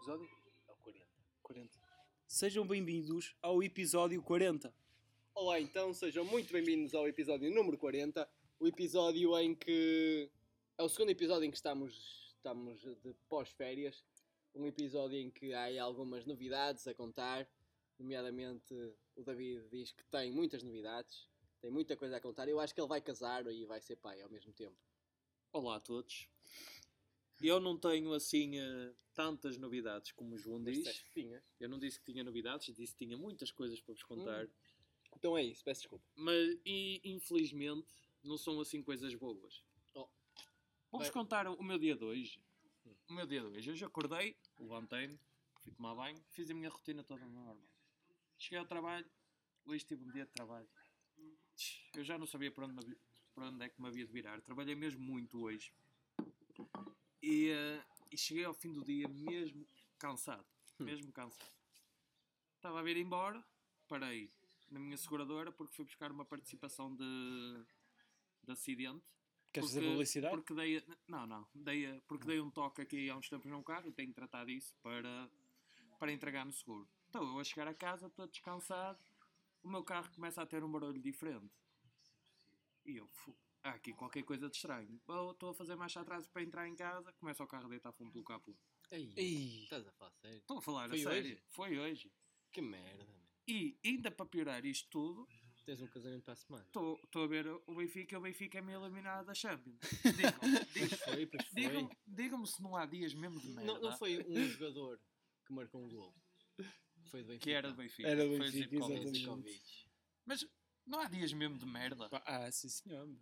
episódio? É o 40. 40. Sejam bem-vindos ao episódio 40. Olá, então, sejam muito bem-vindos ao episódio número 40. O episódio em que. É o segundo episódio em que estamos, estamos de pós-férias. Um episódio em que há algumas novidades a contar. Nomeadamente, o David diz que tem muitas novidades, tem muita coisa a contar. Eu acho que ele vai casar e vai ser pai ao mesmo tempo. Olá a todos. Eu não tenho assim eh, tantas novidades como o João Mas diz. tinhas. Eu não disse que tinha novidades, disse que tinha muitas coisas para vos contar. Então é isso, peço desculpa. Mas e, infelizmente não são assim coisas boas. Oh. Vou-vos contar o meu dia de hoje. O meu dia de hoje. Hoje acordei, levantei-me, fui tomar banho, fiz a minha rotina toda normal. Cheguei ao trabalho, hoje tive um dia de trabalho. Eu já não sabia para onde, para onde é que me havia de virar. Trabalhei mesmo muito hoje. E, eh, e cheguei ao fim do dia mesmo cansado. Mesmo cansado. Estava a vir embora, parei na minha seguradora porque fui buscar uma participação de, de acidente. Queres fazer publicidade? Porque dei, não, não, dei, porque dei um toque aqui há uns tempos num carro e tenho que tratar disso para, para entregar no seguro. Então eu a chegar a casa, estou descansado, o meu carro começa a ter um barulho diferente. E eu, fu- há aqui qualquer coisa de estranho. Bom, Estou a fazer marcha atrás para entrar em casa, começa o carro a deitar fumo pelo capô. Ei, Ei, estás a falar sério? Estou a falar Foi a sério. hoje? Foi hoje. Que merda, man. E ainda para piorar isto tudo, Tens um casamento para a semana. estou a ver o Benfica e o Benfica é meio eliminado da Champions. Digam-me, digam- Foi, foi. se não há dias mesmo de merda. Não, não foi um jogador que marcou um gol. Foi do Benfica. Que era do Benfica. Era do Foi Benfica, Zivkovic. exatamente. Mas não há dias mesmo de merda. Pá, Ah, sim senhor. meu.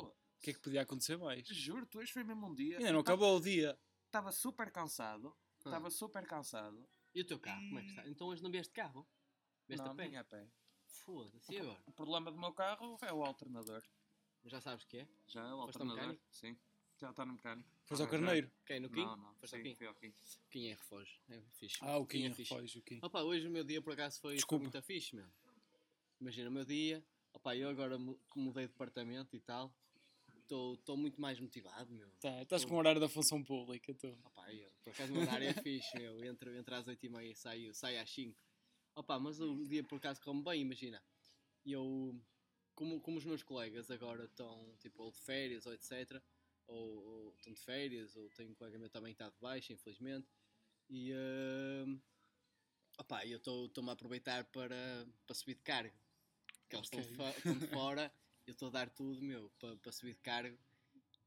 O que é que podia acontecer mais? Juro-te, hoje foi mesmo um dia. Ainda não acabou o dia. Estava super cansado. Ah. Estava super cansado. E o teu carro, como é que está? Então hoje não vieste de carro? Vieste não, a pé? a pé. Foda-se, e agora? O problema do meu carro é o alternador. Já sabes o que é? Já é o Foste ao alternador. mecânico? Sim. Já está no mecânico. Foste ao Já- carneiro? Quem? No Kim? Não, não. Foste ao Sim, Kim? fui ao Kim. Kim é refógio. É fixe. Ah, o Kim é fixe. refógio, o Kim. Opa, hoje o meu dia por acaso foi, foi Desculpa. muito fixe, meu. Imagina, o meu dia. Opa, eu agora mudei de departamento e tal. Estou muito mais motivado, meu. Tá, estás com o horário da função pública, tu. Opa, eu, por acaso o meu horário é fixe, meu. Entre, entre às 8h30 e saio, saio às 5 Opa, mas o dia por acaso correu bem, imagina. Eu, como, como os meus colegas agora estão, tipo, ou de férias ou etc. Ou, ou estão de férias, ou tenho um colega meu também que está de baixa, infelizmente. E, hum, opa, eu estou-me a aproveitar para, para subir de cargo. Porque eles estão, Ok. de fo- estão de fora, eu estou a dar tudo, meu, para, para subir de cargo.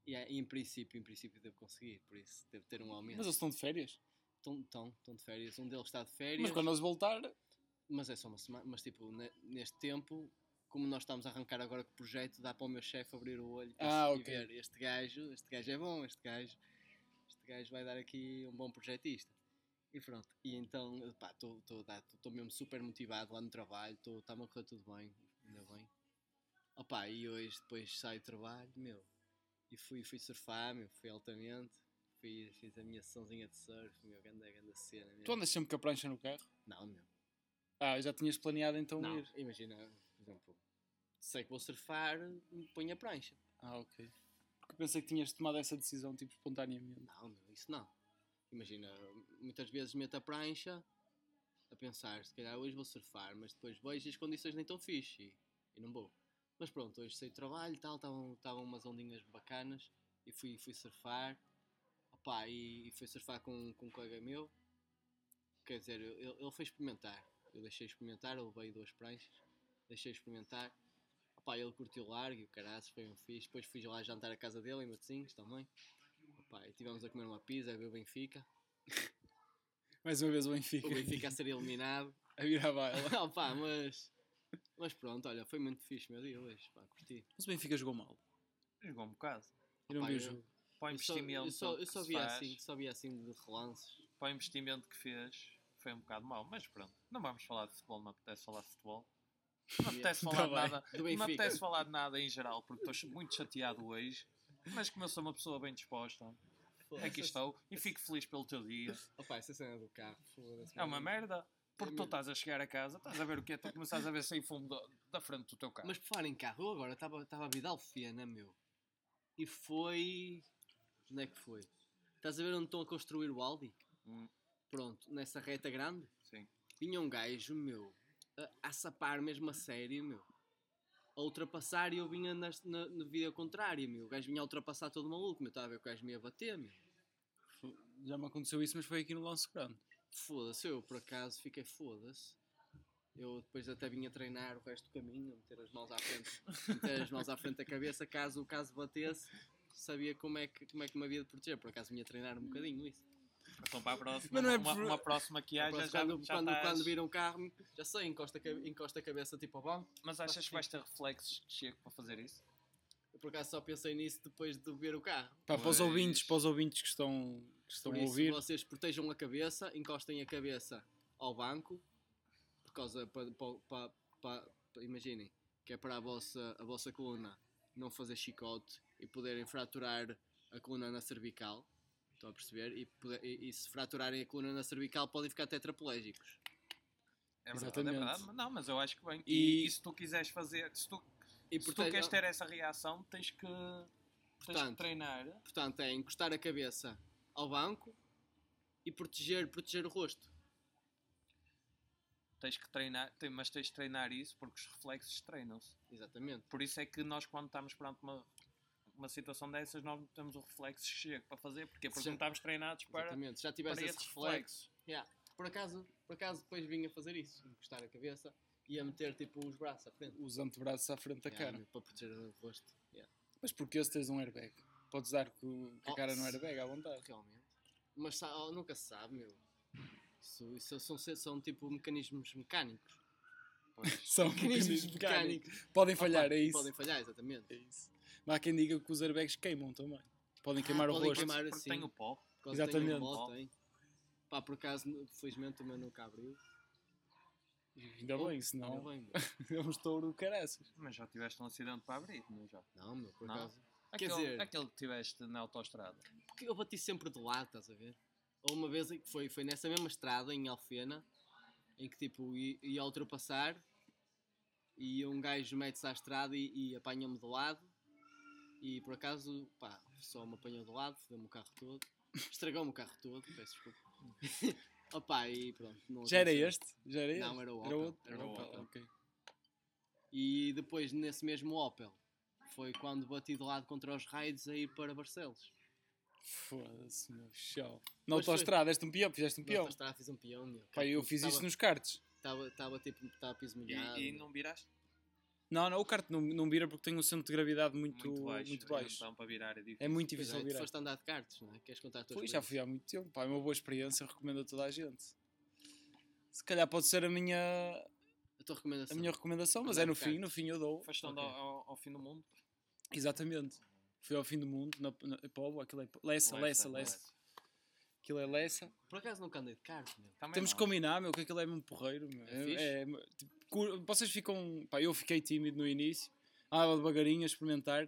E, é- e em princípio, em princípio devo conseguir, por isso devo ter um aumento. Mas eles estão de férias. Estão, estão, estão de férias. Um deles está de férias, Mas mas, quando eles voltar, é só uma semana. Mas tipo, ne- neste tempo, como nós estamos a arrancar agora com o projeto, dá para o meu chefe abrir o olho Ah, e ok. ver este gajo, este gajo é bom, este gajo, este gajo vai dar aqui um bom projetista. E pronto. E então, pá, estou mesmo super motivado lá no trabalho, está-me a correr tudo bem, ainda bem. Opá, e hoje depois saio do trabalho, meu, e fui, fui surfar, meu, fui altamente, fui, fiz a minha sessãozinha de surf, meu, grande, grande cena. Meu. tu andas sempre com a prancha no carro. Não, meu. Ah, já tinhas planeado então Não, ir. imagina, por exemplo, sei que vou surfar, ponho a prancha. Ah, ok. Porque pensei que tinhas tomado essa decisão tipo espontaneamente. Não, meu, isso não. Imagina, muitas vezes meto a prancha a pensar, se calhar hoje vou surfar, mas depois vejo as condições nem estão fixe e, e não vou. Mas pronto, hoje saí do trabalho e tal, estavam umas ondinhas bacanas e fui, fui surfar. Opa, e, e fui surfar com, com um colega meu. Quer dizer, ele, ele foi experimentar. Eu deixei experimentar, ele veio duas pranchas, deixei experimentar. Opa, ele curtiu largo e o caraças, foi um fixe. Depois fui lá jantar à casa dele em Matosinhos também. Opa, e estivemos a comer uma pizza, a ver o Benfica. Mais uma vez o Benfica. O Benfica a ser eliminado. a virar a baila. Opa, mas, mas pronto, olha, foi muito fixe meu dia hoje. Pá, curti. Mas o Benfica jogou mal. Jogou um bocado. Eu não vi o eu- jogo. Para o Eu só, investimento, eu só, eu só se vi faz, assim, só vi assim de relances. para o investimento que fez, foi um bocado mau. Mas pronto, não vamos falar de futebol, não me apetece falar de futebol. Não me apetece Tá falar de bem. nada. Não apetece falar de nada em geral, porque estou muito chateado hoje. Mas como eu sou uma pessoa bem disposta, aqui estou e fico feliz pelo teu dia. Opa, essa cena do carro, foda-se. É uma merda. Porque tu mesmo. estás a chegar a casa, estás a ver o que é, tu começas a ver sem fumo do- da frente do teu carro. Mas por falar em carro, eu agora estava a Vidal Fiena, meu. E foi. Onde é que foi? Estás a ver onde estão a construir o Aldi? Hum. pronto, nessa reta grande, Sim. vinha um gajo, meu, a, a sapar mesmo a sério, meu. A ultrapassar e eu vinha nas- na, na via contrária, meu. O gajo vinha a ultrapassar todo maluco, meu. Estava a ver que o gajo me ia bater, meu. Já me aconteceu isso, mas foi aqui no Lance Grande. Foda-se, eu por acaso fiquei foda-se. Eu depois até vinha treinar o resto do caminho, meter as mãos à frente, meter as mãos à frente da cabeça, caso o caso batesse, sabia como é que, como é que me havia de proteger. Por acaso vinha treinar um bocadinho isso. Então para a próxima, Mas não é uma, por- uma próxima que haja, Depois, já, quando, já quando, estás- quando viram o carro, já sei, encosta, encosta a cabeça tipo ao banco. Mas achas que vais ter reflexos que chego para fazer isso? Eu por acaso só pensei nisso depois de ver o carro. Pá, para os ouvintes, para os ouvintes que estão, que estão Por a isso, ouvir, vocês protejam a cabeça, encostem a cabeça ao banco, por causa, pa, pa, pa, pa- pa- imaginem, que é para a vossa, a vossa coluna não fazer chicote e poderem fraturar a coluna na cervical. Estão a perceber? E, e- e se fraturarem a coluna na cervical podem ficar tetraplégicos. É verdade, Exatamente. é verdade. Não, mas eu acho que bem. E- E, e se tu quiseres fazer, se tu, E se tu queres ter essa reação, tens que, tens que Portanto, treinar. portanto, é encostar a cabeça ao banco e proteger, proteger o rosto. Tens que treinar, mas tens de treinar isso porque os reflexos treinam-se. Exatamente. Por isso é que nós, quando estamos perante uma, uma situação dessas, nós não temos o reflexo que chega para fazer. Porquê? Porque Já- não estamos treinados para, Exatamente. Já tivesse esse reflexo. reflexos. Yeah. Por, acaso, por acaso depois vinha fazer isso, encostar a cabeça e a meter tipo os braços à frente. os antebraços à frente da Yeah, cara. Para proteger o rosto. Yeah. Mas porque esse tens um airbag? Podes dar com, com a Oh, cara no se- airbag à vontade. Realmente. Mas oh, nunca se sabe, meu. Isso, isso são, são tipo mecanismos mecânicos. São Mecanismos mecanismos mecânicos. mecânicos. Podem falhar, Opa, é isso. Podem falhar, exatamente. É isso. Mas há quem diga que os airbags queimam também. Podem Ah, queimar o podem rosto. queimar. Assim. tem o pó. Exatamente. Tem um bolo, tem. Pá, por acaso, felizmente o meu nunca abriu. Ainda bem, senão Ainda bem, meu. é um estouro do caraças. Mas já tiveste um acidente para abrir, não já? Não, meu, por Não? acaso. Quer dizer- aquele que tiveste na autostrada. Porque eu bati sempre de lado, estás a ver? Ou uma vez em que foi, foi nessa mesma estrada, em Alfena, em que tipo ia, ia ultrapassar e um gajo mete-se à estrada e, e apanha-me de lado e por acaso, pá, só me apanhou de lado, fodeu-me o carro todo, estragou-me o carro todo, peço desculpa. Opa, e pronto. não Já era este? Já era este? Não, era o Era Opel. outro? Era o Opel, Opel. ok. E depois, nesse mesmo Opel, foi quando bati de lado contra os raids a ir para Barcelos. Foda-se, meu chão. Na autostrada, deste um peão, fizeste um Na peão. autostrada fiz um peão, meu. Pá, eu fiz Tava- isso nos karts. Estava estava tipo, estava piso molhado. E, e não viraste? Não, não, o kart não, não vira porque tem um centro de gravidade muito, Muito baixo. muito baixo. Então para virar é difícil. É muito Pois difícil é, tu virar. foste andar de karts, não é? Queres contar a tua Pois, já fui há muito tempo. Pá, é uma boa experiência, recomendo a toda a gente. Se calhar pode ser a minha, A tua recomendação. a minha recomendação, mas Andar é no fim, no fim eu dou. Foste andar Ok. ao, ao fim do mundo? Exatamente. Fui ao fim do mundo, na, na Póvoa, aquilo é Lessa, Lessa, Lessa. Aquilo é Lessa. Por acaso nunca andei de kart, meu. Também Temos que combinar, meu, que aquilo é mesmo porreiro, meu. É? É, é, tipo, vocês ficam. Pá, eu fiquei tímido no início, andava devagarinho a experimentar,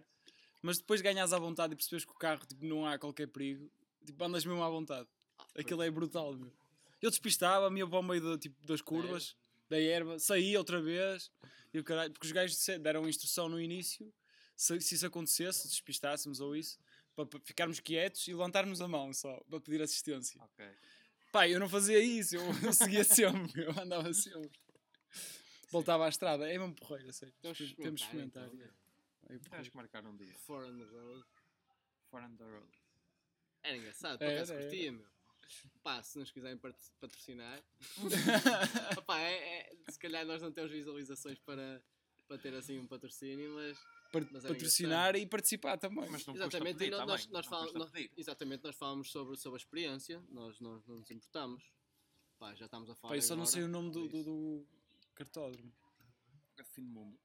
mas depois ganhas à vontade e percebes que o carro tipo, não há qualquer perigo, tipo, andas mesmo à vontade. Aquilo é brutal, meu. Eu despistava, ia para o meio do, tipo, das curvas, da erva, saía outra vez, e o caralho, porque os gajos deram instrução no início, se, se isso acontecesse, se despistássemos ou isso, para, para ficarmos quietos e levantarmos a mão só, para pedir assistência. Ok. Pá, eu não fazia isso, eu, eu seguia sempre, eu andava sempre. Voltava à estrada, é mesmo porreiro, a sério. Temos que Temos que experimentar, então, é que marcar um dia. For on the road. For on the road. Era engraçado, por acaso curtia, meu. Pá, se nos quiserem pat- patrocinar. É, é- se calhar nós não temos visualizações para, para ter assim um patrocínio, mas Mas era patrocinar e participar também. Mas não exatamente, e pedir nós, também. nós não falamos, nós- exatamente, nós falamos sobre, sobre a experiência, nós, nós não nos importamos. Pá, já estamos a falar. Pá, eu só não agora, sei o nome do, do, do cartódromo. É fim do mundo.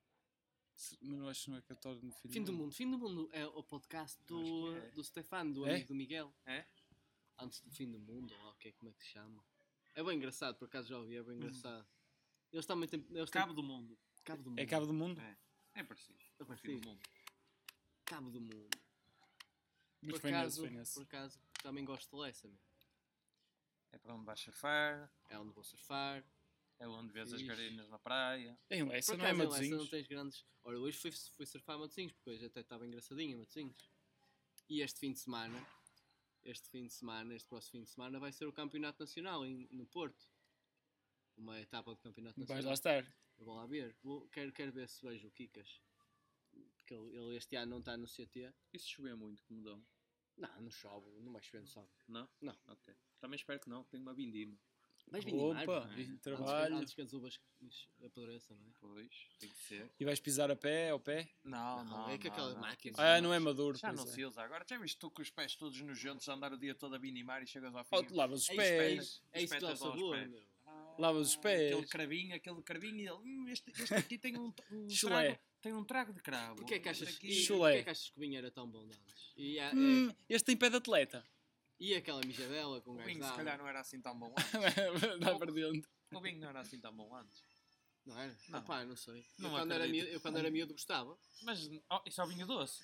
Mas não acho que não é cartódromo. Fim, Fim do Mundo. Fim do Mundo é o podcast do, é. do Stefano, do É? amigo do Miguel. É? Antes do Fim do Mundo, ou ok, como é que se chama? É bem engraçado, por acaso já ouvi, é bem engraçado. Eles também têm. Eles têm- Cabo do mundo. Cabo do Mundo. É Cabo do Mundo? É. É parecido. É Fim parecido. do mundo. Cabo do Mundo. Mas por acaso, por acaso, também gosto de Lessa, meu. É para onde vais surfar. É onde vou surfar. É onde vês as Fixe. garinhas na praia. Em Lessa, não é acaso, em Lessa Matosinhos? não tens grandes. Ora, hoje fui, fui surfar a Matosinhos, porque hoje até estava engraçadinho a Matosinhos. E este fim de semana este fim de semana, este próximo fim de semana, vai ser o Campeonato Nacional em- no Porto. Uma etapa do Campeonato Vais Nacional. lá estar. Eu vou lá ver. Vou- quero, quero ver se vejo o Kikas. Porque ele, ele este ano não está no CT. E se chover muito, como dão? Não, não chove, não vai chover no sábado. Não? Não. Ok. Também espero que não, que tenho uma vindima. Vais vir Opa, animar, vi- antes, trabalho. antes que as uvas apodreçam, não é? Pois, tem que ser. E vais pisar a pé, ao pé? Não, Não, não. é que não, aquela não. máquina- Ah, não é maduro. Já não é. se usa agora. Já viste tu com os pés todos nojentos a andar o dia todo a binimar e chegas ao fim. Oh, tu lavas os É pés. isso, é isso que dá o sabor, pés. meu. Ah, Lavas os pés. Aquele cravinho, aquele cravinho e ele. "Hum, este, este aqui tem um, um Chulé. trago. Tem um trago de cravo. Porquê é que achas, Aqui- porquê é que achas que o vinho era tão bom antes? A- Hum, este tem pé de atleta. E aquela mijadela com O gajo vinho se calhar não era assim tão bom antes. Dá para dentro. O vinho não era assim tão bom antes. Não era? Não. Opá, não sei. Não eu, quando era acredito. miúdo, eu quando era miúdo gostava. Mas oh, isso é o vinho doce.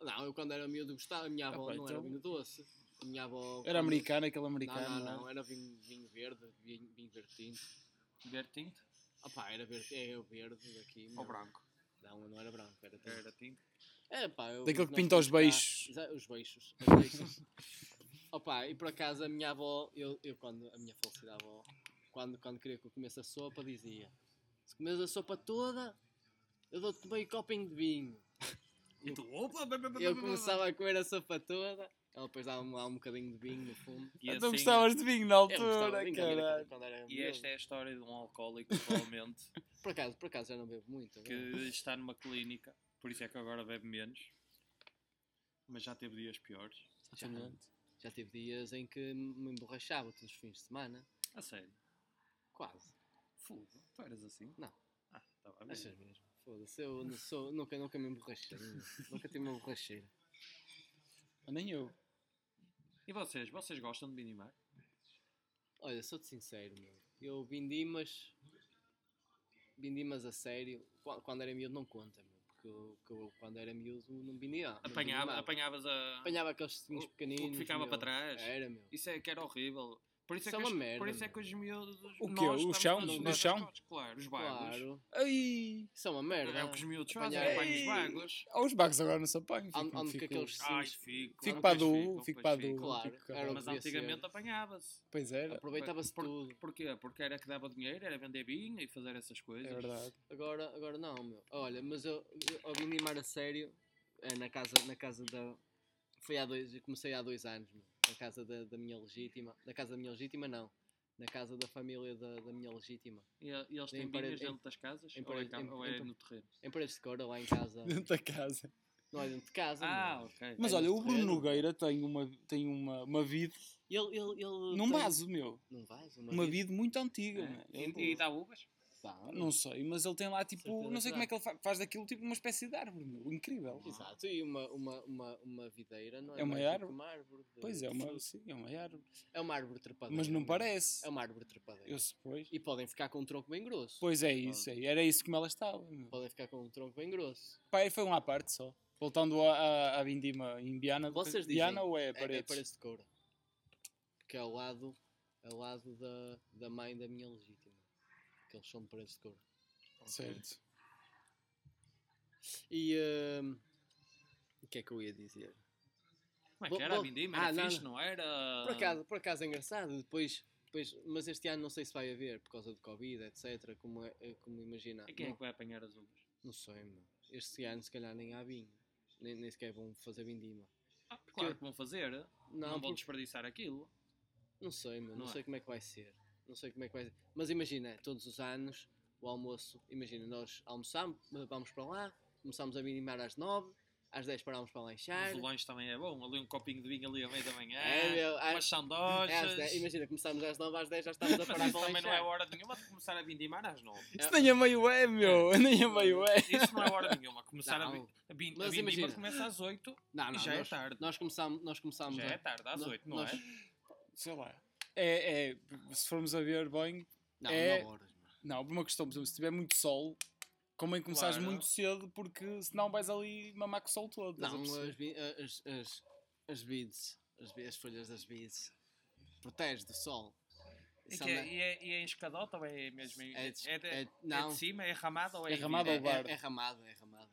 Não, eu quando era miúdo gostava. A minha avó Ah, não era então- vinho doce. A minha avó... Era americano, aquele Não, americano. não, não é? não. Era vinho, vinho verde, vinho, vinho verde tinto. Ver tinto Opá, era verde, é o verde daqui. ou branco? Não, não era branco, era tinto. Era tinto. É, pá, eu- Daquele que nós pinta os cá-. Exa- Os beixos. Os beixos. Opa, e por acaso a minha avó, eu, eu quando, a minha falecida avó, quando, quando queria que eu comesse a sopa, dizia: Se comes a sopa toda, eu dou-te meio copinho de vinho. E tu, opa, Eu começava a comer a sopa toda, ela depois dava-me lá um bocadinho de vinho no fundo. E Tu assim- gostavas de vinho na Eu altura, vinho caralho. quando era E miúdo. esta é a história de um alcoólico, provavelmente, Por acaso, por acaso já não bebo muito. que agora. está numa clínica, por isso é que agora bebe menos, mas já teve dias piores. Já, já tive dias em que me emborrachava todos os fins de semana. A sério. Quase. Fogo, tu eras assim? Não. Ah, estava bem. Achas mesmo? Foda-se, eu não sou, nunca, nunca me emborrachei. nunca tive uma borracheira. Nem eu. E vocês? Vocês gostam de minimar? Olha, sou-te sincero, meu. Eu vindimas. Vindimas a sério. Qu- Quando era miúdo não conta, meu. Porque eu, que eu, quando era miúdo não vindia. não Apanhava, apanhavas a. Apanhava aqueles cetinhos O- o que pequeninos. ficava meu. para trás. Era, meu. Isso é que era horrível. Por isso, Isso é, é que uma os, merda, por isso é que os miúdos. O quê? O chão? No chão? Claro, os bagos. Claro. Ai! Isso é uma merda. É o que os miúdos fazem, apanham os bagos. Ah, os bagos agora não se apanham. Onde- Fico, onde que fico, aqueles- Ai, fico. fico para do. fico, para do. Claro, fico era o Mas antigamente apanhava-se. Pois era, Aproveitava-se Por- tudo. Porquê? Porque era que dava dinheiro, era vender vinho e fazer essas coisas. é verdade. Agora, agora não, meu. Olha, mas eu, eu ao minimar a sério, é na casa, na casa da. Foi há dois, eu comecei há dois anos, meu. Na casa da, da minha legítima. Na casa da minha legítima, não. Na casa da família da, da minha legítima. E, e eles têm Em parede- vinhas dentro das casas? em ou, parede- em em- ou em é pa- no terreno? Em Paredes de Cora, lá em casa. Dentro da casa. não é dentro de casa. Ah, meu. ok. Mas É olha, o Bruno terreno. Nogueira tem uma, tem uma, uma vide Ele, ele, ele num tem- vaso, meu. Num vaso? Uma vide muito antiga, É. E, e dá uvas? Pá, Não sei, mas ele tem lá tipo. Certeza Não sei que como é que ele fa- faz daquilo tipo uma espécie de árvore, meu. Incrível. Exato, e uma, uma, uma, uma videira não é, É uma mais do que árvore. uma árvore. de- Pois é, uma, sim, é uma árvore. É uma árvore trepadeira. Mas não meu. parece. É uma árvore trepadeira. Eu depois. E podem ficar com um tronco bem grosso. Pois é isso, é. era isso como ela estava. meu. Podem ficar com um tronco bem grosso. Pai, foi um à parte só. Voltando à, Vindima em Viana. Vocês dizem, Viana ou é É, é Paredes? Paredes de Coura. Porque é ao lado, é ao lado da, da mãe da minha legítima. Que eles são de Paredes de Coura. Certo. E hum, o que é que eu ia dizer? Como é que era a vindima? Ah, Era não, fixe, não era? Por acaso, por acaso é engraçado, depois, depois, mas este ano não sei se vai haver por causa do Covid, etc. Como, é, é como imagina. E quem é não, que vai apanhar as uvas? não sei, meu. Este ano se calhar nem há vinho. Nem, nem sequer vão fazer vindima. Ah, claro que vão fazer. Não, Não, vão porque- desperdiçar aquilo. Não sei, meu, não, Não é? sei como é que vai ser. Não sei como é que vai ser. Mas imagina, todos os anos, o almoço, imagina, nós almoçamos, vamos para lá, começamos a minimar às 9, às 10 parámos para lanchar. Mas o lanche também é bom. Ali um copinho de vinho ali à meia da manhã. É, meu, às- umas sandochas. É, às 10, imagina, começamos às 9, às 10 já estamos a parar para também não é lanchar. hora nenhuma de começar a vindimar às nove. Isso nem a meio é, meu. Nem a meio é. Isso não é hora nenhuma. Começar a, Não. a, vin- a Mas vindima imagina. começa às 8 Não, e não, já é nós, tarde. nós começamos, nós começamos Já a- é tarde, às nó- 8, não nós- é? Sei lá. É, é, se formos a ver bem, Não, É- 9 horas, mano. não, por uma questão, por exemplo, se tiver muito sol, convém começares Claro. muito cedo, porque senão vais ali mamar com o sol todo. Não, as, as, as, as beads, as, as folhas das beads, protege do sol. E, que é, e, é, e é em escadota ou é mesmo em, É de- é, de, é- é não. de cima? É ramada ou é, É ramada ou é, bar? é, é ramada, é ramada.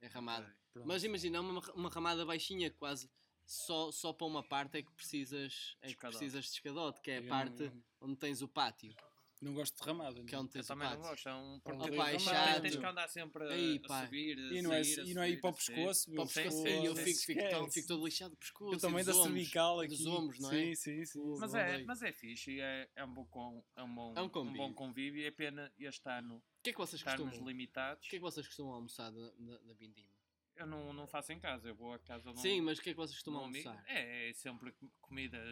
É ramada. Mas imagina uma, uma ramada baixinha, quase só, só para uma parte é que precisas, é que Escadote. precisas de escadote, que é a Eu parte não- onde tens o pátio. Não gosto de ramado. Que é onde Eu tens o também não pátio. gosto, é um Pá, porque pá, é tens- chato. tens que andar sempre a, Ei, a subir, a E não é, sair, e não é ir para o pescoço, Para o pescoço, sim, eu sim, fico, fico, tão- fico todo lixado de pescoço. Eu e também da cervical aqui. Dos ombros, não sim, é? Sim, sim, Fogo. Mas Não é, mas é fixe, e é, é, um bom é, um bom, É um um convívio. bom convívio. É pena este ano O que é que vocês estarmos costumam? limitados. O que é que vocês costumam almoçar da, da, da Bindima? Eu não, não faço em casa, eu vou à casa de um, Sim, mas o que é que vocês um costumam amigo. almoçar? É, é sempre com- comidas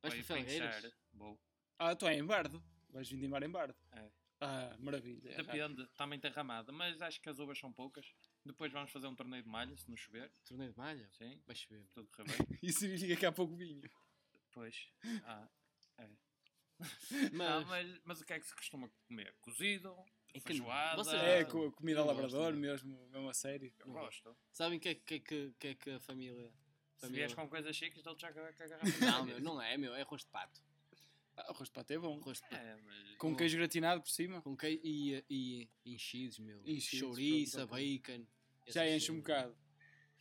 Vais para Felgueiras? Vou. Ah, tu é em Bardo. Vais vindimar em Bardo. É. Ah, maravilha. Depende, também tem ramada, mas acho que as uvas são poucas. Depois vamos fazer um torneio de malha, se não chover. Torneio de malha? Sim, Vai chover. tudo correr bem. Isso significa que há pouco vinho. Pois. Ah, é. Mas, Não, mas, mas o que é que se costuma comer? Cozido, É que feijoada. vocês- É, Ah, co- comida eu ao gosto, labrador né? mesmo, mesmo a sério. Eu gosto. sabem o que é que, que, que, é que a família... Se família... vieres com coisas chiques, dou-te já com a. Não, meu, não é, meu, é arroz de pato. Ah, arroz de pato é bom. Arroz de pato. É, mas... Com queijo gratinado por cima. Com queijo e, e enchidos, meu. Enchidos, Chouriça, bacon. Já enche um bocado.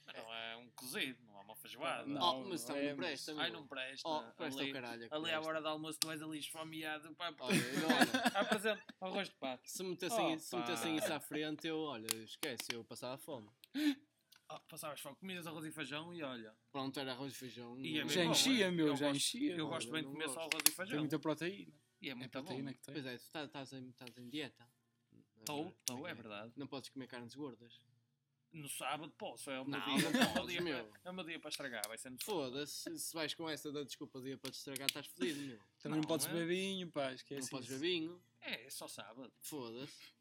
Mas não é um cozido, feijoada. Não. Oh, mas é, não presta. Ai, não presta. Oh, presta ali, o caralho. que ali à hora do almoço, tu és ali esfomeado. Pá, pá. Olha, olha, Apresento arroz de pato. se metessem, Oh, se metessem pá. isso à frente, eu, olha, esquece, eu passava fome. Oh, passavas fome, comidas arroz e feijão e olha. Pronto, era arroz e feijão. E é Já bom, enchia, é? meu, Eu já gosto- enchia. Eu Olha, gosto bem de comer só gosto. arroz e Tem feijão. muita proteína. E é É muito proteína bom. que tem. Pois é, tu estás, estás, em, estás em dieta. Não é Estou, verdade? estou, é verdade. Não podes comer carnes gordas. No sábado posso, é o meu Não, dia. não é, o dia meu. para, é o meu dia para estragar, vai ser no sábado. Foda-se, se vais com essa da desculpa dia para te estragar, estás fodido, meu. Também não, Não, podes é? beber vinho, pá, esquece não podes beber vinho. É, é só sábado. Foda-se.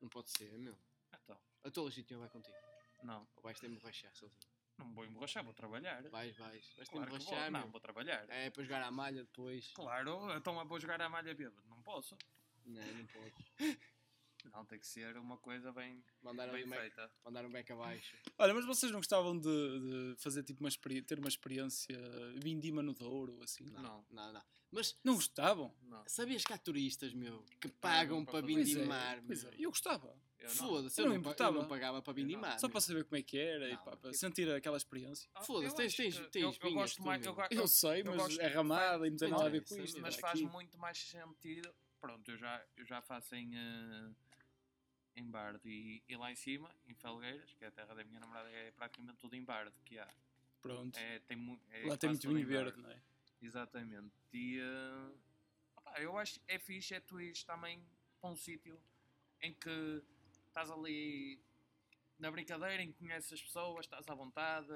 Não pode ser, meu. Então, A tua legítima vai contigo. não, Ou vais ter de emborrachar sozinho. não vou emborrachar, vou trabalhar. Vais, vais. Vais ter de Claro que vou. emborrachar, Não, meu. vou trabalhar. É, para jogar à malha depois. Claro, então vou jogar a malha bêbado. Não posso. Não, não podes. Não, tem que ser uma coisa bem, Mandar bem um, feita. mandar um beck abaixo. Olha, mas vocês não gostavam de, de fazer tipo uma experi- ter uma experiência vindima no Douro ou assim? Não, Não. não, não. Mas Não gostavam? Não, sabias que há turistas, meu, que pagam para para. Pois é, vindimar, pois meu. é, eu gostava. não. Foda-se, Eu eu, não não eu importava. não pagava para vindimar. Só para saber como é que era e Não, pá, para tipo- sentir aquela experiência. Ah, Foda-se, eu tens- tens- tens eu, eu pingas gosto mais. Eu, Eu sei, eu mas gosto- é ramada e não tem nada a é, ver com isso, isto. mas Aqui- faz muito mais sentido. Pronto, eu já, eu já faço em, eh, em Bardo e, e lá em cima, em Felgueiras, que é a terra da minha namorada, é praticamente tudo em Bardo que há. Pronto. É, tem, é Lá tem muito vinho verde, não é? Exatamente. E eh, opá, eu acho que é fixe, é tu ires também para um sítio em que estás ali na brincadeira, em que conheces as pessoas, estás à vontade,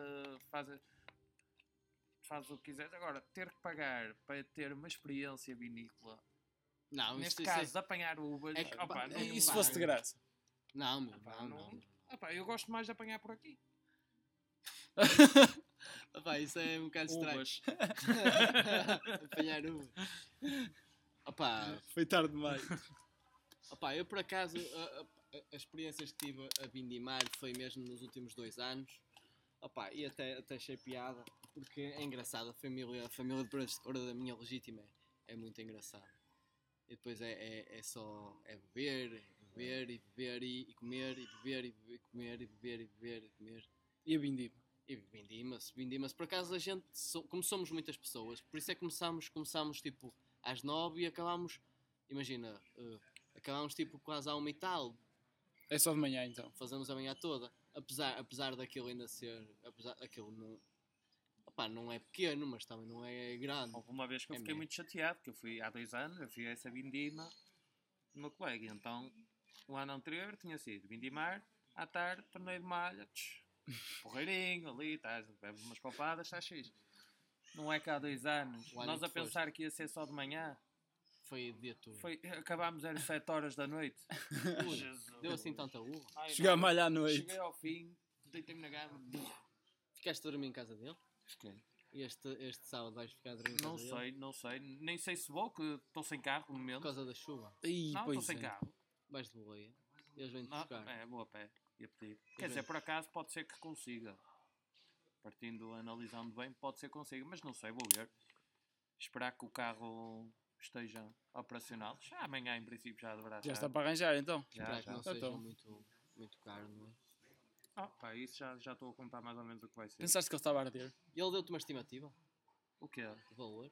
fazes, fazes o que quiseres. Agora, ter que pagar para ter uma experiência vinícola, Não, neste isso é- caso de apanhar uvas, É que, pá, não, E não se pá, fosse de graça? Não, meu, Opá, não, não- não. opá, eu gosto mais de apanhar por aqui. Opá, isso é um bocado estranho. Apanhar uvas. Opá, Foi tarde demais. opá, eu por acaso, a- a- as experiências que tive a vindimar foi mesmo nos últimos dois anos. Opá, e até, até achei piada, porque é engraçado, a família, a família de Paredes de Cora da minha legítima é, é muito engraçada. E depois é, é, é só, é beber, beber e beber e, e comer, e beber e beber, e comer, e beber e beber e comer. E a vindima? E vindima-se, vindima-se. Por acaso a gente, como somos muitas pessoas, por isso é que começámos, começámos tipo às nove e acabámos, imagina, eh, acabámos tipo quase à uma e tal, É só de manhã então. fazemos a manhã toda. Apesar, apesar daquilo ainda ser, apesar daquilo não, opá, não é pequeno, mas também não é grande. Houve uma vez que eu É fiquei mesmo. muito chateado, que eu fui há dois anos, eu fui a essa vindima no meu colega. Então, o ano anterior tinha sido vindimar, à tarde, torneio de malha, tch, porreirinho ali, estás, bebes umas copadas, estás fixe. Não é que há dois anos, O ano nós a pensar que ia ser só de manhã, Foi o dia todo. foi, acabámos às 7 horas da noite. Jesus. Deu assim tanta uva. Ai, Chegar não. malha à noite. Cheguei ao fim, deitei-me na cama. Ficaste a dormir em casa dele? E este, este sábado vais ficar casa Não dele? sei, não sei. Nem sei se vou, que estou sem carro no Por momento. causa da chuva. Ih, Não, estou sem é. carro. Vais de boleia. Eles vêm-te buscar. é, vou a pé. Ia pedir. Quer bem. dizer, por acaso pode ser que consiga. Partindo, analisando bem, pode ser que consiga, mas não sei, vou ver. Esperar que o carro esteja operacional. Já amanhã, em princípio, já deverá Já estar. está para arranjar então. Já, já. não seja Então. muito, muito caro, não é? Ah, pá, isso já já estou a contar mais ou menos o que vai ser. Pensaste que ele estava a arder? E ele deu-te uma estimativa O quê? de valor?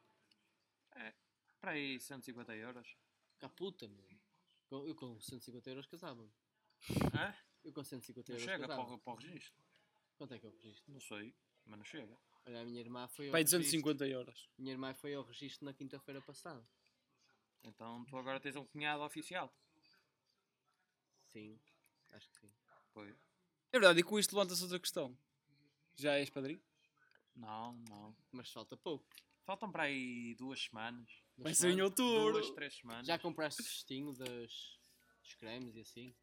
Para aí 150 euros. Cá puta, meu. Com- Eu com 150 euros casava-me. Hã? Eu com 150 Não euros chega para casava o, para o registro. Quanto é que eu registro? Não sei, mas não chega. Olha, a minha irmã foi ao Pai, registro. 250 euros. Minha irmã foi ao registro na quinta-feira passada. Então tu agora tens um cunhado oficial. Sim, acho que sim. Pois. É verdade, e com isto levanta-se outra questão. Já és padrinho? Não, não. Mas falta pouco. Faltam para aí duas semanas. Vai ser em outubro. Duas, três semanas. Já compraste o cestinho das, dos cremes e assim?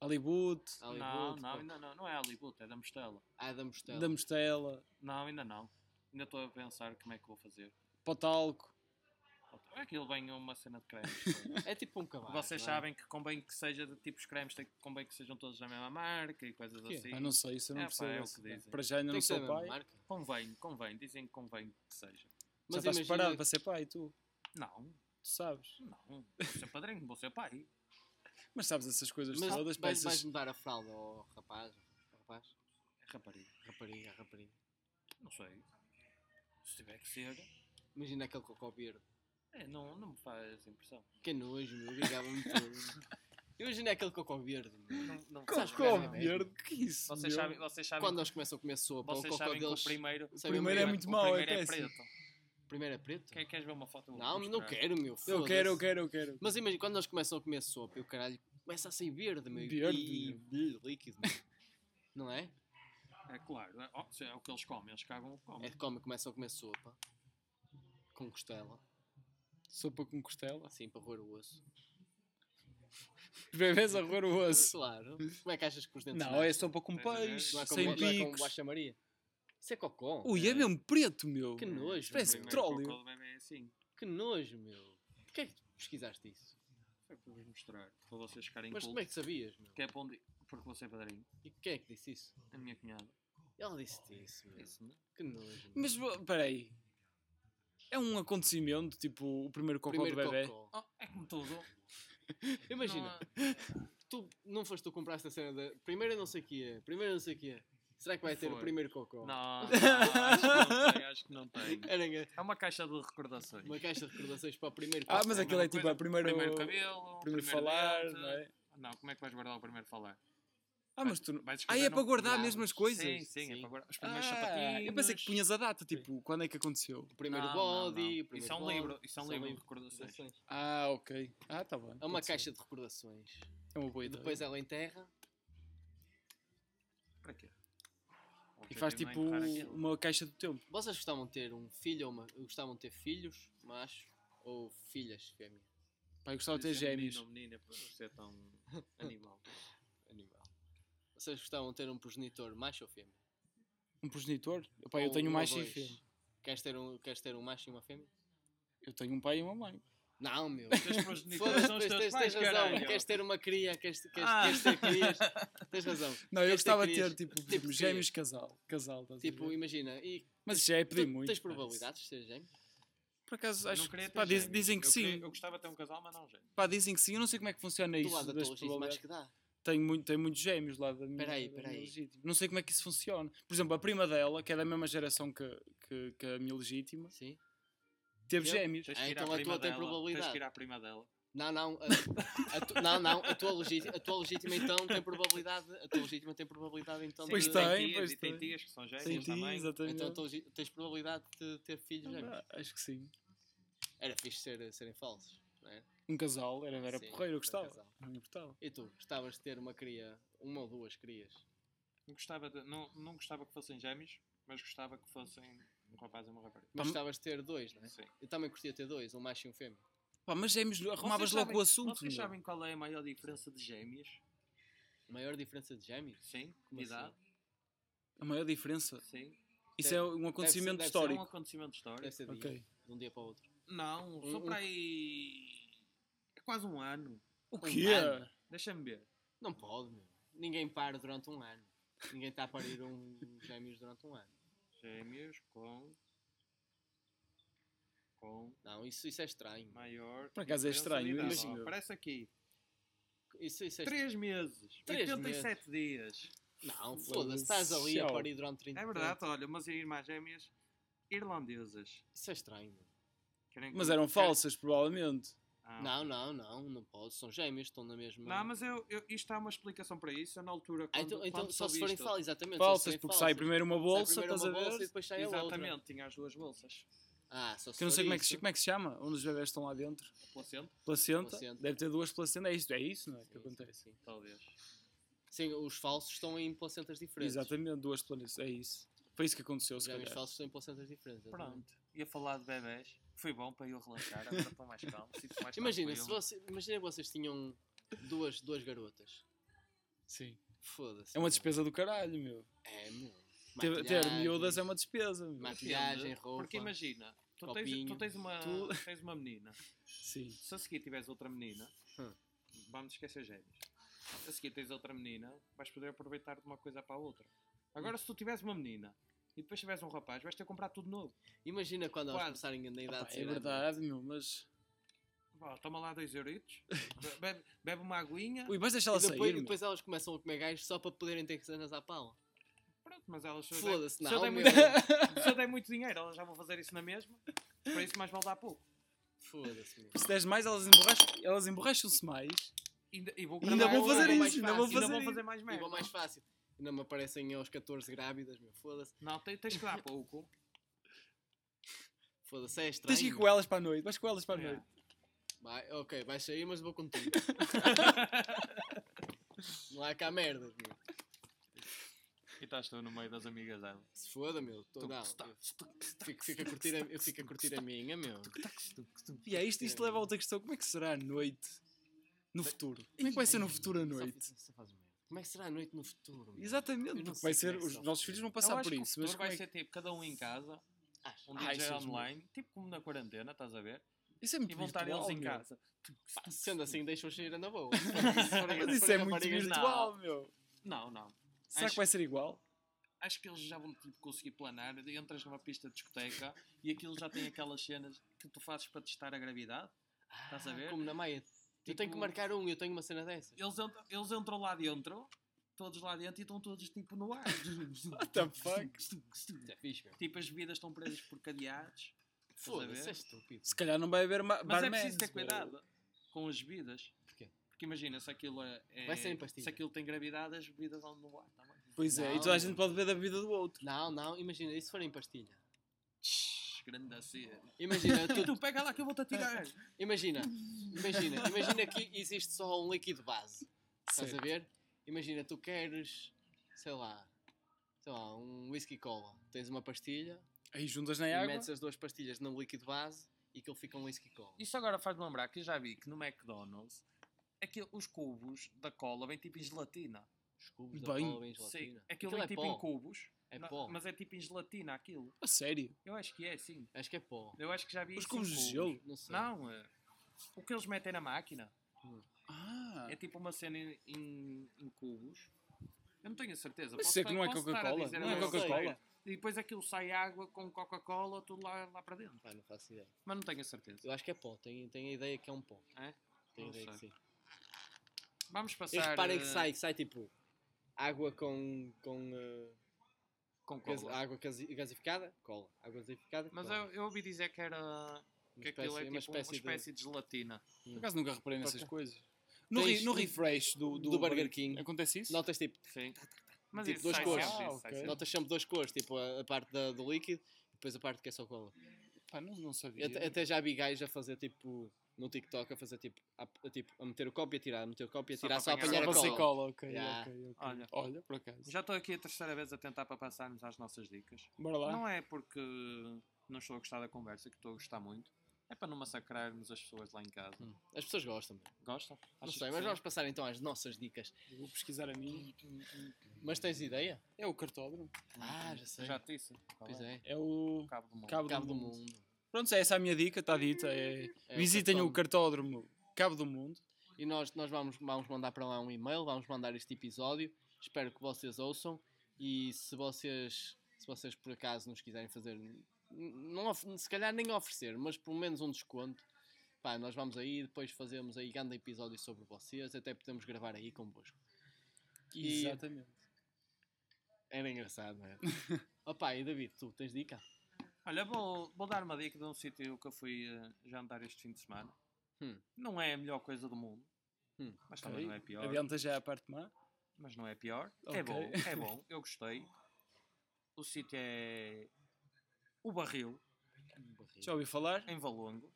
Hollywood, Hollywood, Não, não, pô. ainda não. Não é Hollywood, é da Mostela. Ah, da Mostela. da Mostela, Não, ainda não. Ainda estou a pensar como é que vou fazer. para o talco. Aquilo vem uma cena de cremes. É tipo um cavalo. Vocês é? sabem que convém que seja de tipos cremes, tem- convém que sejam todos da mesma marca e coisas Quê? assim. Ah, não sei, isso eu não É, pá, percebo. é o essa. que dizem. Para já ainda não que sou pai. marca. Convém, convém, dizem que convém que seja. Já Mas estás imagina- preparado para ser pai, tu? Não, Tu sabes. não. Vou ser padrinho, vou ser pai. Mas sabes essas coisas Mas todas, vais, vais peças. mudar a fralda ao rapaz? ao rapaz? É rapariga. Rapariga, rapariga. Não sei. Se tiver que ser. Imagina aquele cocó verde. É, não, não me faz impressão. Que nojo, meu. Gregava-me todo. Imagina aquele cocó verde, meu. Não, não Cocó faz Cocó impressão. verde, que isso? Vocês meu? sabem, vocês sabem, Quando eles começam a comer sopa, o vocês cocó sabem que deles... o primeiro, sabe primeiro mesmo- é muito o mau, é primeiro é péssimo. preto. Primeiro é preto? Quer, queres ver uma foto? Vou Não, não mostrar. quero, meu. Eu foda-se. quero, eu quero, eu quero. Mas imagina, quando eles começam a comer sopa e o caralho começa a sair verde, meu. Verde, E, e, líquido, meu. Não é? É claro, é, oh, se é o que eles comem, eles cagam o que É comem. que come, começam a comer sopa. Com costela. Sopa com costela. Assim, para roer o osso. Os bebês a roer o osso. Claro. Como é que achas que os dentes Não, nascem? é sopa com ver? peixe, Não é como, sem não é como picos. Baixa Maria. Isso é cocó. Ui, é mesmo preto, meu. Que nojo. Parece petróleo. é assim. Que nojo, meu. Porquê é que tu pesquisaste isso? Foi para vos mostrar, para vocês ficarem Mas cultos. como é que sabias, meu? Que é para onde... Porque você é padrinho. E quem é que disse isso? A minha cunhada. Ela disse isso, meu. Disse-me. Que nojo. meu. Mas, peraí. É um acontecimento, tipo, o primeiro cocó Primeiro do bebê. Oh, é como tudo. Imagina, Não tu não foste tu que compraste a cena da. Primeiro eu não sei o que é, primeiro eu não sei o que é. Será que vai ter o primeiro cocó? Não, não, acho que não tem, acho que não tem. Era enga- É uma caixa de recordações. uma caixa de recordações para o primeiro Ah, cocó. mas É aquilo é mesma tipo a primeiro, Primeiro cabelo, primeiro primeiro falar, dente. não é? Não, como é que vais guardar o primeiro falar? Ah, mas tu não... Vais Ah, é no- para guardar Não, mesmo as coisas? Sim, sim, Sim. é para guardar os primeiros Ah, sapatinhos. eu pensei que punhas a data, tipo, quando é que aconteceu? O primeiro Não, não, body, não. o primeiro Isso é um body. livro, isso é um livro de recordações. Ah, ok. Ah, tá bem. É uma pode ser. caixa de recordações. É uma boa ideia. depois ela enterra. Para quê? E faz tipo não é uma caixa do tempo. Vocês gostavam de ter um filho ou uma. Gostavam de ter filhos, macho, ou filhas, fêmea? Eu gostava de ter Isso é gêmeos. Menino menina, não ser tão. Animal. Vocês gostavam de ter um progenitor, macho ou fêmea? Um progenitor? Pá, eu Ou tenho um um ou macho e dois? fêmea. Queres ter, um, queres ter um macho e uma fêmea? Eu tenho um pai e uma mãe. Não, meu. Os teus progenitores são os tens, teus tens, pais, razão. caralho. Queres ter uma cria, queres, queres, Ah. queres ter crias. Tens razão. Não, eu Queres gostava de crias? ter tipo, Tipo tipo gêmeos casal. Casal, estás a Tipo, ver? imagina. E Mas isso já é pedir tu, muito. tens probabilidades de ser gêmeo? Por acaso, acho não queria que ter pá, diz- dizem que eu sim. queria- eu gostava de ter um casal, mas não gêmeo. Pá, dizem que sim. Eu não sei como é que funciona Do isso. lado da das tua probabilidades. que dá. Tem, muito, tem muitos gêmeos lá da minha, Peraí, da minha peraí. legítima. Não sei como é que isso funciona. Por exemplo, a prima dela, que é da mesma geração que, que, que a minha legítima, Sim. teve Teve? gêmeos. Tens Ah, que ir então a prima tua tem dela, probabilidade. Tens que ir à prima dela. Não, não. A, a tu- não, não. A tua, legítima, a tua legítima então tem probabilidade. A tua legítima tem probabilidade então Pois de. tem, tias, pois e tem tem. tias que são Sem gêmeas ti, também. exatamente. Então legi- tens probabilidade de ter filhos gêmeos. Ah, acho que sim. Era fixe ser, serem falsos? Um casal, era, era Sim, porreiro, eu um gostava. casal. Não me importava. E tu, gostavas de ter uma cria, uma ou duas crias? Não gostava, de- não, não gostava que fossem gêmeos, mas gostava que fossem um rapaz e uma rapariga. Mas gostavas de ter dois, não é? Sim. Eu também curtia ter dois, um macho e um fêmeo. Pá, mas gêmeos, arrumavas Vocês logo sabem- o assunto. Vocês sabem qual é a maior diferença de gêmeos? A maior diferença de gêmeos? Sim, Como de idade. A maior diferença. Sim. Isso Deve- é um acontecimento deve ser É um histórico. acontecimento histórico. Deve ser de, Ok. de um dia para o outro. Não, só Um- para aí. Quase um ano. O Um quê? ano? Deixa-me ver. Não pode, meu. Ninguém para durante um ano. Ninguém está a parir um gêmeos durante um ano. Gêmeos com. Com Não, isso, isso é estranho. maior. Por acaso é estranho isso, Ó. Aparece aqui. Isso, isso é... 3 meses. Três 87 dias. Não, foda-se, estás ali a parir durante 30 É verdade, olha, umas irmãs gêmeas irlandesas. Isso é estranho. Querem Mas eram falsas, provavelmente. Ah. Não, não, não, não pode. São gêmeos, estão na mesma. Não, mas eu, eu- isto há uma explicação para isso. Eu, na altura, Ah, quando, então, então quando só se forem isto- falsas, exatamente. Falsas, porque sai primeiro uma Sai bolsa, primeiro estás a uma bolsa e ver? depois sai a outra. Exatamente, tinha as duas bolsas. Ah, só se Que eu não sei como é que, como é que se chama, onde os bebés estão lá dentro. Placenta, Placenta, Placenta. deve ter duas placentas, é isso, é isso, não é? Sim, que acontece. sim. talvez. Sim, os falsos estão em placentas diferentes. Exatamente, duas placentas, é isso. Foi isso que aconteceu, Os se calhar. falsos estão em placentas diferentes. exatamente. Pronto, ia falar de bebés. Foi bom para eu relaxar, agora estou mais calmo. sinto mais Imagina, se tranquilo. você, imagina que vocês tinham duas, duas garotas. Sim. Foda-se. É uma despesa do caralho, meu. É, meu. Ter, ter miúdas é uma despesa, meu. Maquilhagem, roupa. Porque imagina, tu tens, copinho, tu tens, uma, tu- tens uma menina. Sim. Se a seguir tiveres outra menina, Hum. vamos esquecer gêmeos. A seguir tens outra menina, vais poder aproveitar de uma coisa para a outra. Agora, se tu tiveres uma menina e depois tiveres um rapaz, vais ter que comprar tudo novo. Imagina quando elas Quase. começarem na idade Opa, de é ser verdade, meu, mas. Vá, toma lá dois euritos, bebe, bebe uma aguinha. Ui, vais deixá-la E depois, sair, depois elas começam a comer gajos só para poderem ter cenas à pala. Pronto, mas elas se eu Foda-se, se eu não, der meu. muito- Se eu der muito dinheiro, elas já vão fazer isso na mesma. Por isso mais vale dar pouco. Foda-se, meu. Se deres mais, elas emborracham- elas emborracham-se mais. Ainda, e vou Ainda cravar vou fazer mais isso, ainda fácil. vou fazer Ainda vou isso. fazer mais E merda. vou mais fácil. Ainda me aparecem aos 14 grávidas, meu. Foda-se. Não, te- tens que dar pouco. Foda-se, é estranho. Tens que ir com elas para a noite, vais com elas para a É. noite. Vai, ok, vais sair, mas vou contigo. não há cá merdas, meu. E estás tu no meio das amigas dela. Se foda, meu. Tô, não, eu fico, fico a curtir a, eu fico a curtir a minha, meu. E é isto, isto leva a outra questão. Como é que será a noite no futuro? Como é que vai ser no futuro a noite? Só- só faz merda. Como é que será a noite no futuro? meu? Exatamente, porque vai ser. é Os nossos filhos vão passar por isso. Mas vai é ser tipo cada um em casa, um Ah, DJ é online, tipo como na quarentena, estás a ver? Isso é E muito vão estar eles virtual, em casa. Sendo assim, deixam cheira na boa. Mas isso é muito virtual, meu. Não, não. Será Acho- que vai ser igual? Acho que eles já vão tipo, conseguir planar. Entras numa pista de discoteca e aquilo já tem aquelas cenas que tu fazes para testar a gravidade. Estás a ver? Como na Maia. Eu tenho que Tipo- marcar um, eu tenho uma cena dessas. Eles entram, eles entram lá dentro, todos lá dentro e estão todos tipo no ar. What the fuck? Isso é fixe, meu. tipo as bebidas estão presas por cadeados. Foda-se, ver? é estúpido. Se calhar não vai haver ma- Mas é preciso ter cuidado com as bebidas. Porquê? Porque imagina, se aquilo é. é- Vai ser em pastilha. Se aquilo tem gravidade, as bebidas vão no ar também. Pois é, e toda a gente pode beber da vida do outro. Não, não, imagina, e se for em pastilha? Grande cena. Imagina, Tu, tu, pega lá que eu vou-te atirar. imagina, imagina, imagina que existe só um líquido base. Estás a ver? Imagina, tu queres, sei lá, sei lá, um whisky cola. Tens uma pastilha Aí juntas na e água. metes as duas pastilhas no líquido base e que ele fica um whisky cola. Isso agora faz-me lembrar que eu já vi que no McDonald's aquilo, os cubos da cola vêm tipo em gelatina. Os cubos da Bem. cola bem Sim, gelatina. aquilo, Aquilo vem é tipo pó. em cubos. É Não, pó. Mas é tipo em gelatina aquilo. A sério? Eu acho que é, sim. Acho que é pó. Eu acho que já vi Os isso cubos de gelo? Não sei. Não, é, o que eles metem na máquina Ah. é tipo uma cena em, em- em cubos. Eu não tenho a certeza. Mas é que não é Coca-Cola? Não é Coca-Cola? E depois aquilo sai água com Coca-Cola, tudo lá, lá para dentro. Pá, não faço ideia. Mas não tenho a certeza. Eu acho que é pó. Tenho, tenho a ideia que é um pó. É? Tenho a ideia que sei. sim. Vamos E passar. reparem que eh, sai, que sai tipo água com, com eh, com cola. água gasi- gasificada, cola. Água gasificada, Mas cola. eu, eu ouvi dizer que era. Que aquilo é espécie- tipo uma uma espécie espécie, de- de... gelatina. Por acaso nunca reparei nessas coisas. No, Tens no refresh do, do, do Burger King. Acontece isso? Notas tipo, Sim. Mas Tipo, duas cores. sempre, Ah, isso sai ok. sempre. notas sempre duas cores, tipo a, a parte da- do líquido e depois a parte que é só cola. Pá, não, não sabia. Até, até já vi gajos a fazer tipo no TikTok a fazer tipo a, a- tipo, a meter o copo e a tirar, a meter o copo e a tirar só a apanhar apanhar Só a para ser cola. cola, ok, Yeah. ok, ok. Olha. Olha, por acaso. Já estou aqui a terceira vez a tentar para passarmos às nossas dicas. Bora lá. Não é porque não estou a gostar da conversa, que estou a gostar muito. É para não massacrarmos as pessoas lá em casa. Hum, As pessoas gostam. Gostam? Não sei, mas sim? vamos passar então às nossas dicas. Eu Vou pesquisar a minha. Mas tens ideia? É o cartódromo. Ah, já sei. Já te disse. Pois é? é. É o Cabo do Mundo. Cabo, Cabo do, do mundo. Mundo. Pronto, é essa a minha dica, está dita. É... É o Visitem o cartódromo. cartódromo Cabo do Mundo. E nós, nós vamos, vamos mandar para lá um e-mail, vamos mandar este episódio. Espero que vocês ouçam. E se vocês, se vocês por acaso nos quiserem fazer, não, se calhar nem oferecer, mas pelo menos um desconto, Pá, nós vamos aí depois fazemos aí grande episódio sobre vocês, até podemos gravar aí convosco. E- Exatamente. Era engraçado, não é? Opa, e David, tu tens dica? Olha, vou, vou dar uma dica de um sítio que eu fui eh, jantar este fim de semana. Hum. Não é a melhor coisa do mundo, Hum. mas também não é pior. Adianta já a parte má. Mas não é pior. Ok. É bom, é bom, eu gostei. O sítio é o Barril, Já ouvi falar? em Valongo.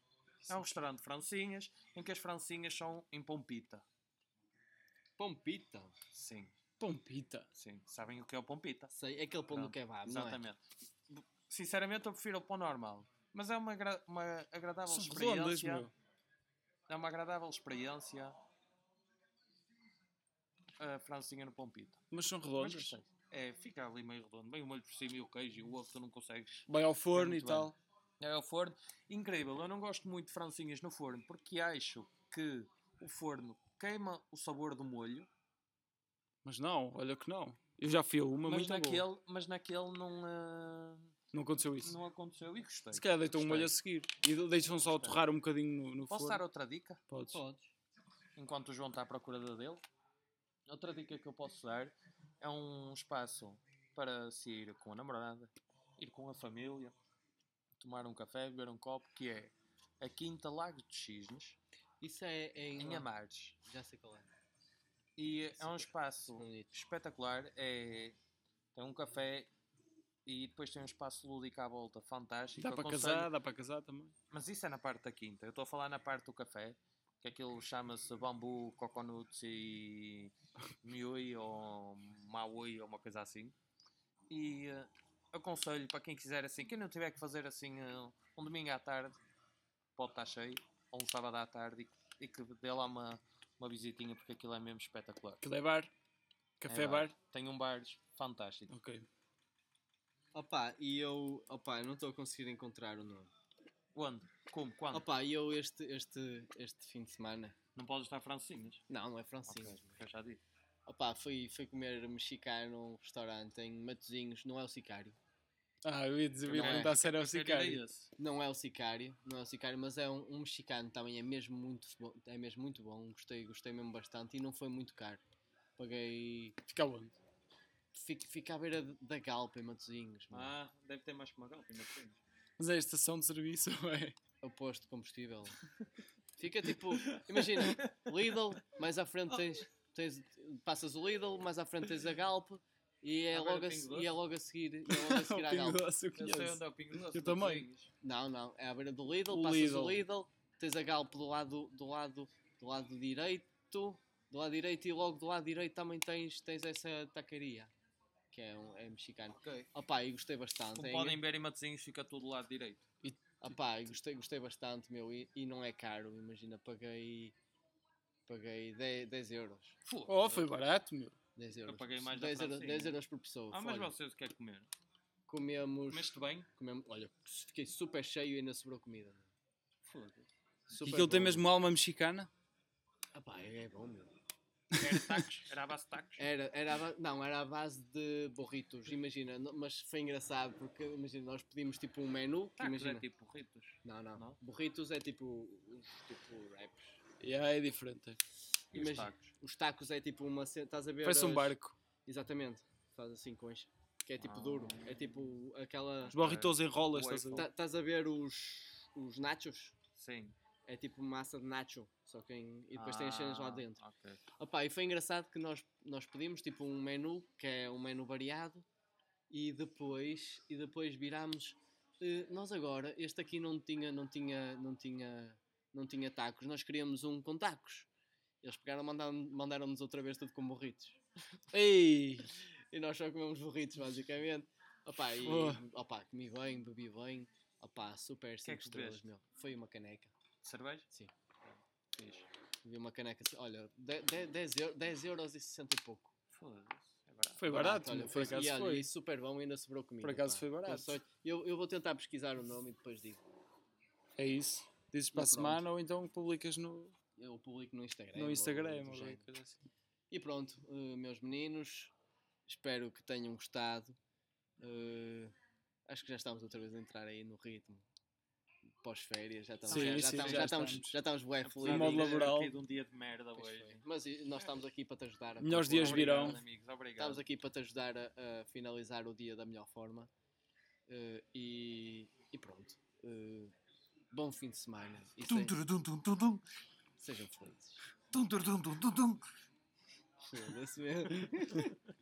É um restaurante de francinhas, em que as francinhas são em pompita. Pompita. Sim, Pompita. sim. Sabem o que é o pompita? Sei, é aquele pão do Pronto, kebab, não é? Exatamente. Sinceramente, eu prefiro o pão normal. Mas é uma, uma agradável experiência. meu. É uma agradável experiência. A francinha no pompita. Mas são Mas redondas. gostei. É, fica ali meio redondo. Bem o molho por cima e o queijo e o ovo tu não consegues. Vai ao forno e muito tal. É ao forno. Incrível, eu não gosto muito de francinhas no forno porque acho que o forno queima o sabor do molho, Mas não, olha que não. Eu já fui a uma, mas muito boa. naquele, mas naquele não, ah, Não aconteceu isso. não aconteceu e gostei. Se calhar deitam um molho a seguir. E deixam só Gostei. torrar um bocadinho no, no Posso forno. dar outra dica? Podes. Podes. Enquanto o João está à procura da dele. Outra dica que eu posso dar é um espaço para se ir com a namorada, ir com a família, tomar um café, beber um copo, que é a Quinta Lago de Cisnes, Isso é, é em... em Amares. Já sei qual é. E é um espaço Bonito. espetacular. É, tem um café e depois tem um espaço lúdico à volta fantástico. Dá para Aconselho- casar, dá para casar também. Mas isso é na parte da quinta. Eu estou a falar na parte do café, que aquilo chama-se bambu, coconuts e miui ou maui ou uma coisa assim. E eh, aconselho para quem quiser assim, quem não tiver que fazer assim eh, um domingo à tarde, pode estar cheio, ou um sábado à tarde e, e que dê lá uma, uma visitinha porque aquilo é mesmo espetacular. Aquilo é bar. Café É bar. Tem um bar fantástico. Ok. Opa, e eu... Opa, eu não estou a conseguir encontrar o nome. Onde? Como? Quando? Opa, e eu este, este, este fim de semana... Não pode estar francinhas. Não, não é Francisco. Ok, eu já disse. Opa, fui, fui comer mexicano num restaurante em Matozinhos, não é o Sicário. Ah, eu ia dizer, eu ia Não é. perguntar se era o sicário. esse. Não é o Sicário, não é o Sicário, mas é um, um mexicano também, é mesmo muito bom, é mesmo muito bom, gostei, gostei mesmo bastante e não foi muito caro. Paguei. Fica onde? Fica, fica à beira da Galpa em Matozinhos, meu. Ah, deve ter mais que uma galpa, por cima. Mas é a estação de serviço, ou é? É o posto de combustível. Fica tipo, imagina, Lidl, mais à frente tens, tens passas o Lidl, mais à frente tens a Galpa e é, beira logo a, e é logo a seguir, é logo a seguir à Galpa. Doce eu Eu sei conheço. onde é o Pingo Doce. Eu também. Matosinhos. Não, não, é à beira do Lidl, O passas Lidl. o Lidl, tens a Galp do lado, do lado, do lado direito, do lado direito e logo do lado direito também tens, tens essa taqueria, que é, um, é mexicano. Ok. Opá, e gostei bastante. Como é- podem ver em Matosinhos fica tudo do lado direito. Opá, e gostei, gostei bastante, meu, e, e não é caro, imagina, paguei, paguei 10, 10 euros. Oh, foi barato, meu. 10 euros. paguei por- mais da 10 euros, Francinha. 10 euros por pessoa. Ah, mas Olha, vocês o que é comer? comemos, Comeste bem? comemos, olha, fiquei super cheio e ainda sobrou comida. meu. Foda-se. E Super aquilo tem bom. mesmo alma mexicana? Opá, é bom, meu. Era tacos? Era a base de tacos? Era, era a não, era a base de burritos, imagina, mas foi engraçado porque imagina, nós pedimos tipo um menu, que Tacos imagina, é tipo ritos. não, não, não? burritos é tipo os tipo wraps. Yeah, é diferente. é. E os Imagina, tacos? os tacos é tipo uma, estás a ver? Parece um as- barco. Exatamente, faz assim com enche, que é tipo Ah. duro, é tipo aquela, Os barritos em rolas, Waffle. estás a ver? tá- estás a ver os, os nachos? Sim. É tipo massa de nacho, só que em, e depois tem as cenas lá Ah, dentro. ok. Opa, e foi engraçado que nós, nós pedimos tipo um menu, que é um menu variado, e depois, e depois virámos. eh, nós agora, este aqui não tinha, não tinha, não tinha, não tinha tacos, nós queríamos um com tacos. Eles pegaram, mandaram- mandaram-nos outra vez tudo com burritos. Ei! E nós só comemos burritos, basicamente. Opa, e, Oh. opa, comi bem, bebi bem. Opa, super Que é que 5 estrelas, meu. Foi uma caneca. Cerveja? Sim. Fixe. Vi uma caneca, assim, olha, 10, euros, 10 euros e 60 e pouco. Foda-se. É barato. Foi barato, olha, por foi, acaso e, olha, foi. e super bom, ainda sobrou comida. Por acaso pá. foi barato. Eu, só- eu, eu vou tentar pesquisar o nome e depois digo. É isso. Dizes para a semana ou então publicas no, Eu publico no Instagram. no ou Instagram. ou género. coisa assim. E pronto, eh, meus meninos, espero que tenham gostado. Eh, acho que já estamos outra vez a entrar aí no ritmo pós-férias, já estamos, Sim, já, já sim, estamos, já já estamos, estamos. já estamos bué Apesar felizes. Modo de laboral. caído um dia de merda Pois hoje. foi. Mas nós estamos aqui para te ajudar a Melhores dias Obrigado, virão. amigos, obrigado. Estamos aqui para te ajudar a, a finalizar o dia da melhor forma. Eh, e, e pronto. Eh, bom fim de semana. E Tum, se- turum, tum, tum, tum, tum. sejam felizes. Tum, tum, tum, tum, tum. Foda-se mesmo.